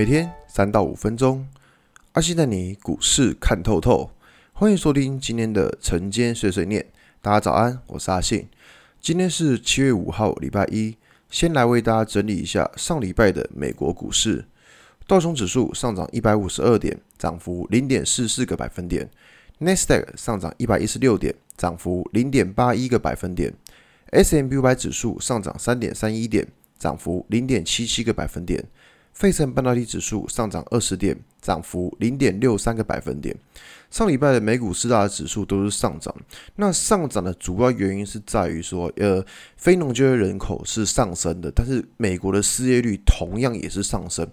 每天三到五分钟，阿信带你股市看透透。欢迎收听今天的晨间碎碎念。大家早安，我是阿信。今天是七月五号，礼拜一。先来为大家整理一下上礼拜的美国股市。道琼指数上涨一百五十二点，涨幅零点四四个百分点。纳斯达克上涨一百一十六点，涨幅零点八一个百分点。S&P 五百指数上涨三点三一点，涨幅零点七七个百分点。费城半导体指数上涨二十点，涨幅零点六三个百分点。上礼拜的美股四大指数都是上涨，那上涨的主要原因是在于说，呃，非农就业人口是上升的，但是美国的失业率同样也是上升。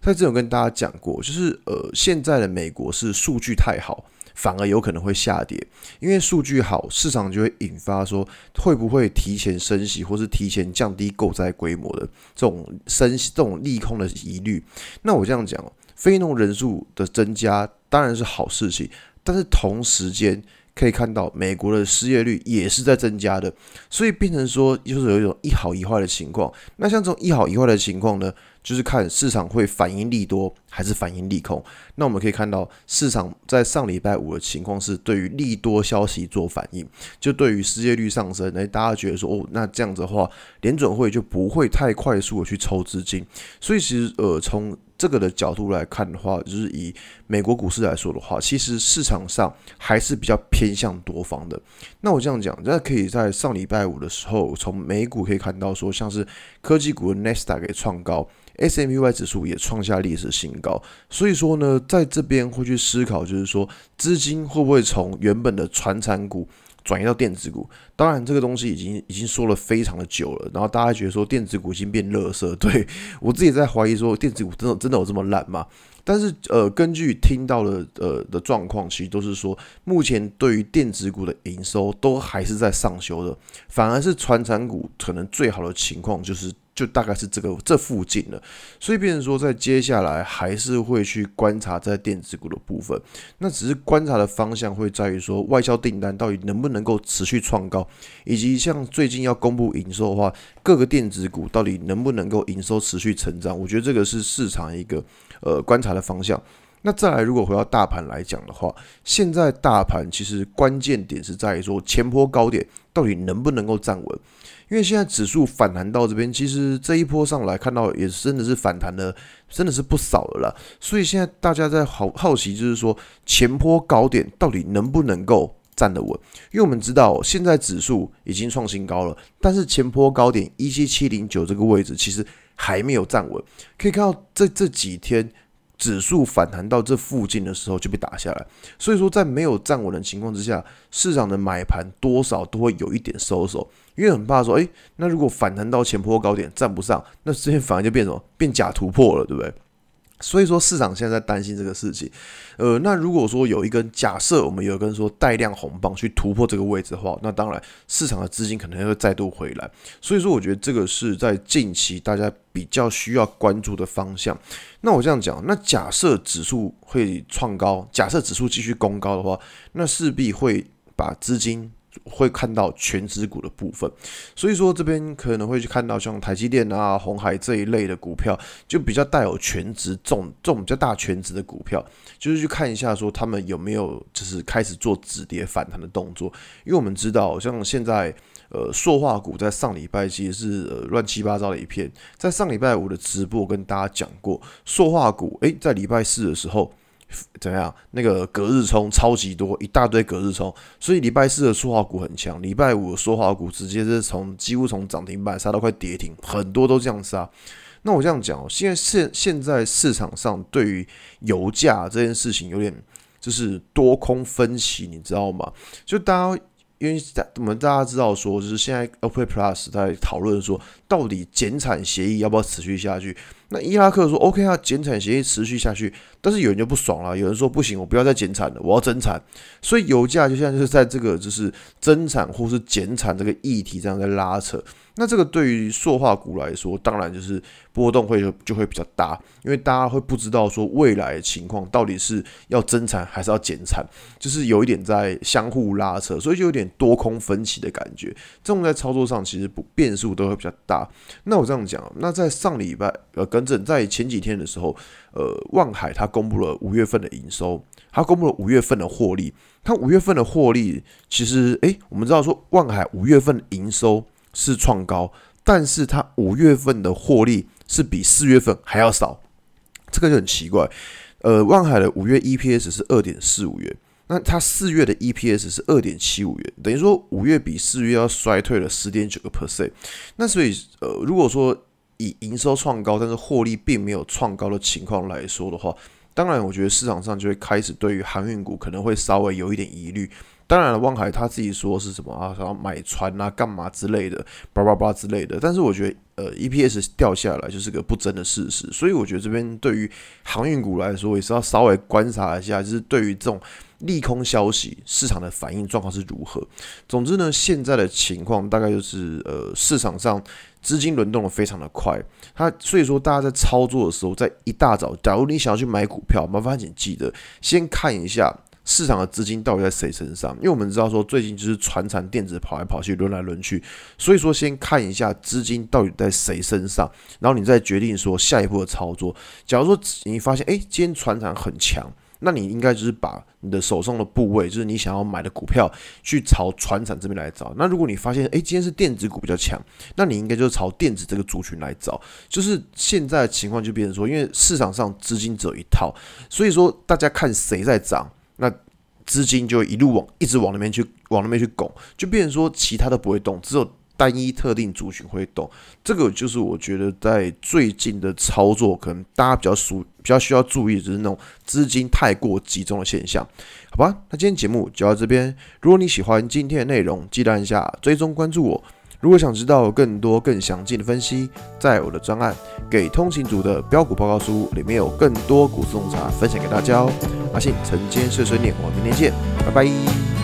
在这有跟大家讲过，就是呃，现在的美国是数据太好。反而有可能会下跌，因为数据好，市场就会引发说会不会提前升息，或是提前降低购债规模的这种升息、这种利空的疑虑。那我这样讲，非农人数的增加当然是好事情，但是同时间可以看到美国的失业率也是在增加的，所以变成说就是有一种一好一坏的情况。那像这种一好一坏的情况呢，就是看市场会反应利多还是反应利空。那我们可以看到，市场在上礼拜五的情况是对于利多消息做反应，就对于失业率上升，诶，大家觉得说，哦，那这样子的话，联准会就不会太快速的去抽资金。所以其实，呃，从这个的角度来看的话，就是以美国股市来说的话，其实市场上还是比较偏向多方的。那我这样讲，那可以在上礼拜五的时候，从美股可以看到说，像是科技股的纳斯达克给创高。S&P 500指数也创下历史新高，所以说呢，在这边会去思考，就是说资金会不会从原本的传产股转移到电子股？当然，这个东西已经已经说了非常的久了，然后大家觉得说电子股已经变垃圾，对，我自己在怀疑说电子股真的真的有这么烂吗？但是呃，根据听到的呃的状况，其实都是说目前对于电子股的营收都还是在上修的，反而是传产股可能最好的情况就是。就大概是这个这附近了，所以变成说，在接下来还是会去观察在电子股的部分，那只是观察的方向会在于说，外销订单到底能不能够持续创高，以及像最近要公布营收的话，各个电子股到底能不能够营收持续成长，我觉得这个是市场一个呃观察的方向。那再来，如果回到大盘来讲的话，现在大盘其实关键点是在于说，前波高点到底能不能够站稳。因为现在指数反弹到这边，其实这一波上来看到也真的是反弹的，真的是不少了啦。所以现在大家在好好奇，就是说前波高点到底能不能够站得稳？因为我们知道现在指数已经创新高了，但是前波高点一七七零九这个位置其实还没有站稳。可以看到这这几天。指数反弹到这附近的时候就被打下来，所以说在没有站稳的情况之下，市场的买盘多少都会有一点收手，因为很怕说，诶，那如果反弹到前坡高点站不上，那这边反而就变什么？变假突破了，对不对？所以说市场现在在担心这个事情，呃，那如果说有一根假设，我们有一根说带量红棒去突破这个位置的话，那当然市场的资金可能会再度回来。所以说，我觉得这个是在近期大家比较需要关注的方向。那我这样讲，那假设指数会创高，假设指数继续攻高的话，那势必会把资金。会看到全值股的部分，所以说这边可能会去看到像台积电啊、红海这一类的股票，就比较带有全值这种这种比较大全值的股票，就是去看一下说他们有没有就是开始做止跌反弹的动作，因为我们知道像现在呃塑化股在上礼拜其实是呃乱七八糟的一片，在上礼拜五的直播跟大家讲过，塑化股诶，在礼拜四的时候。怎么样？那个隔日冲超级多，一大堆隔日冲，所以礼拜四的塑化股很强，礼拜五的塑化股直接是从几乎从涨停板杀到快跌停，很多都这样杀。那我这样讲，现在现现在市场上对于油价这件事情有点就是多空分歧，你知道吗？就大家。因为我们大家知道说，就是现在 OPEC Plus 在讨论说，到底减产协议要不要持续下去？那伊拉克说 OK 啊，减产协议持续下去，但是有人就不爽了，有人说不行，我不要再减产了，我要增产。所以油价就现在就是在这个就是增产或是减产这个议题这样在拉扯。那这个对于塑化股来说，当然就是。波动会就就会比较大，因为大家会不知道说未来的情况到底是要增产还是要减产，就是有一点在相互拉扯，所以就有点多空分歧的感觉。这种在操作上其实不变数都会比较大。那我这样讲，那在上礼拜呃跟正，在前几天的时候，呃，望海它公布了五月份的营收，它公布了五月份的获利。它五月份的获利其实，诶，我们知道说望海五月份营收是创高，但是它五月份的获利是比四月份还要少，这个就很奇怪。呃，望海的五月 EPS 是二点四五元，那它四月的 EPS 是二点七五元，等于说五月比四月要衰退了十点九个 percent。那所以，呃，如果说以营收创高，但是获利并没有创高的情况来说的话，当然，我觉得市场上就会开始对于航运股可能会稍微有一点疑虑。当然了，望海他自己说是什么啊，想要买船啊，干嘛之类的，叭叭叭之类的。但是我觉得，呃，EPS 掉下来就是个不争的事实。所以我觉得这边对于航运股来说，也是要稍微观察一下，就是对于这种利空消息，市场的反应状况是如何。总之呢，现在的情况大概就是，呃，市场上资金轮动的非常的快。它所以说，大家在操作的时候，在一大早，假如你想要去买股票，麻烦请记得先看一下。市场的资金到底在谁身上？因为我们知道说，最近就是传产电子跑来跑去，轮来轮去，所以说先看一下资金到底在谁身上，然后你再决定说下一步的操作。假如说你发现，哎，今天传产很强，那你应该就是把你的手上的部位，就是你想要买的股票，去朝传产这边来找。那如果你发现，哎，今天是电子股比较强，那你应该就是朝电子这个族群来找。就是现在的情况就变成说，因为市场上资金只有一套，所以说大家看谁在涨。那资金就一路往一直往那边去，往那边去拱，就变成说其他都不会动，只有单一特定族群会动。这个就是我觉得在最近的操作，可能大家比较熟、比较需要注意，就是那种资金太过集中的现象。好吧，那今天节目就到这边。如果你喜欢今天的内容，记得按下追踪关注我。如果想知道更多更详尽的分析，在我的专案《给通勤族的标股报告书》里面有更多股市洞察分享给大家哦。阿信晨间碎碎念，我们明天见，拜拜。